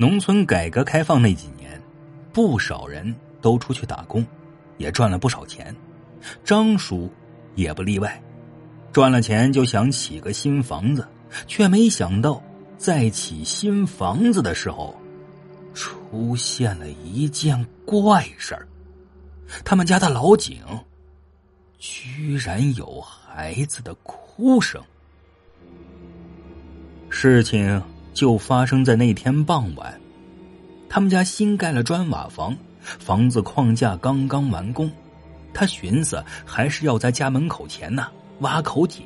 农村改革开放那几年，不少人都出去打工，也赚了不少钱。张叔也不例外，赚了钱就想起个新房子，却没想到在起新房子的时候，出现了一件怪事儿。他们家的老井居然有孩子的哭声。事情。就发生在那天傍晚，他们家新盖了砖瓦房，房子框架刚刚完工，他寻思还是要在家门口前呢挖口井，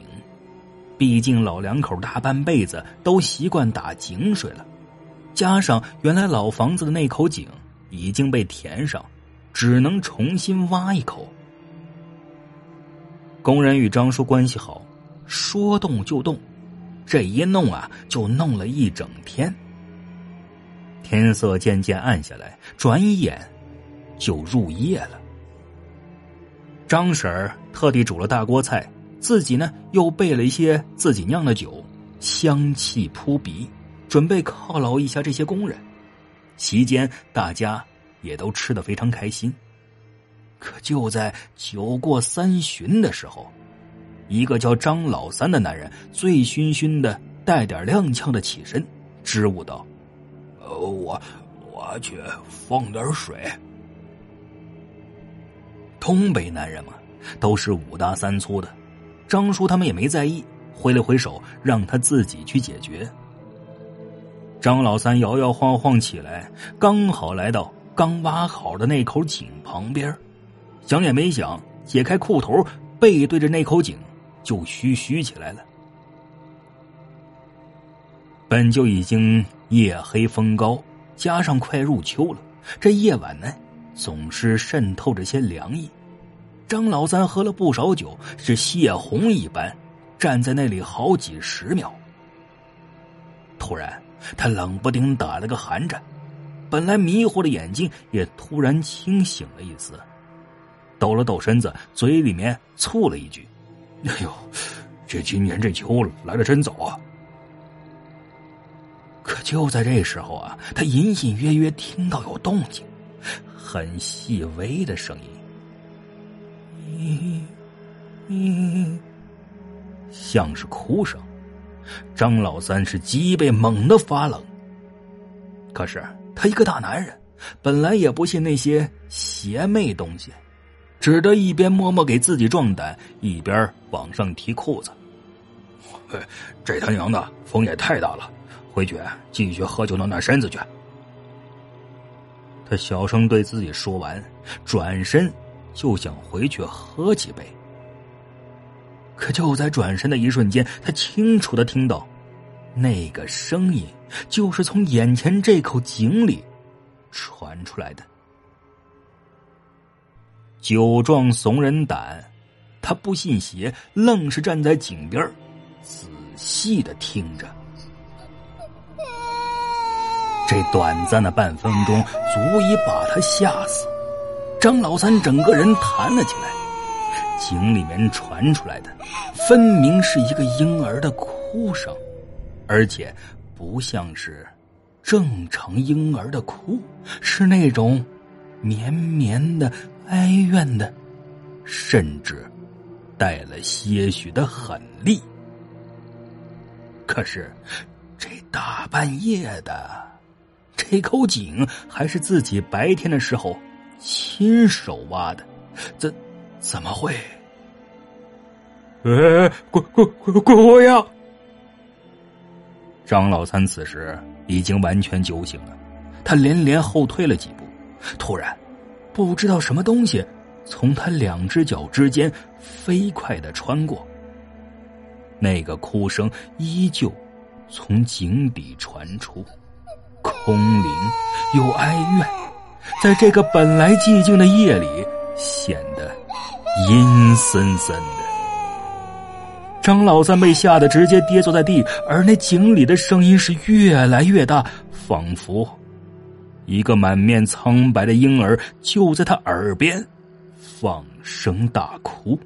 毕竟老两口大半辈子都习惯打井水了，加上原来老房子的那口井已经被填上，只能重新挖一口。工人与张叔关系好，说动就动。这一弄啊，就弄了一整天。天色渐渐暗下来，转眼就入夜了。张婶儿特地煮了大锅菜，自己呢又备了一些自己酿的酒，香气扑鼻，准备犒劳一下这些工人。席间，大家也都吃得非常开心。可就在酒过三巡的时候。一个叫张老三的男人醉醺醺的，带点踉跄的起身，支吾道：“呃，我我去放点水。”东北男人嘛，都是五大三粗的。张叔他们也没在意，挥了挥手，让他自己去解决。张老三摇摇晃晃起来，刚好来到刚挖好的那口井旁边，想也没想，解开裤头，背对着那口井。就嘘嘘起来了。本就已经夜黑风高，加上快入秋了，这夜晚呢，总是渗透着些凉意。张老三喝了不少酒，是血红一般，站在那里好几十秒。突然，他冷不丁打了个寒颤，本来迷糊的眼睛也突然清醒了一丝，抖了抖身子，嘴里面啐了一句。哎呦，这今年这秋来的真早啊！可就在这时候啊，他隐隐约约听到有动静，很细微的声音，咦咦，像是哭声。张老三是脊背猛地发冷。可是他一个大男人，本来也不信那些邪魅东西。只得一边默默给自己壮胆，一边往上提裤子。这他娘的风也太大了，回去继续喝酒暖暖身子去。他小声对自己说完，转身就想回去喝几杯。可就在转身的一瞬间，他清楚的听到，那个声音就是从眼前这口井里传出来的。酒壮怂人胆，他不信邪，愣是站在井边仔细的听着。这短暂的半分钟，足以把他吓死。张老三整个人弹了起来。井里面传出来的，分明是一个婴儿的哭声，而且不像是正常婴儿的哭，是那种绵绵的。哀怨的，甚至带了些许的狠厉。可是，这大半夜的，这口井还是自己白天的时候亲手挖的，怎怎么会？哎，鬼鬼鬼鬼呀！张老三此时已经完全酒醒了，他连连后退了几步，突然。不知道什么东西从他两只脚之间飞快的穿过，那个哭声依旧从井底传出，空灵又哀怨，在这个本来寂静的夜里显得阴森森的。张老三被吓得直接跌坐在地，而那井里的声音是越来越大，仿佛一个满面苍白的婴儿就在他耳边放声大哭。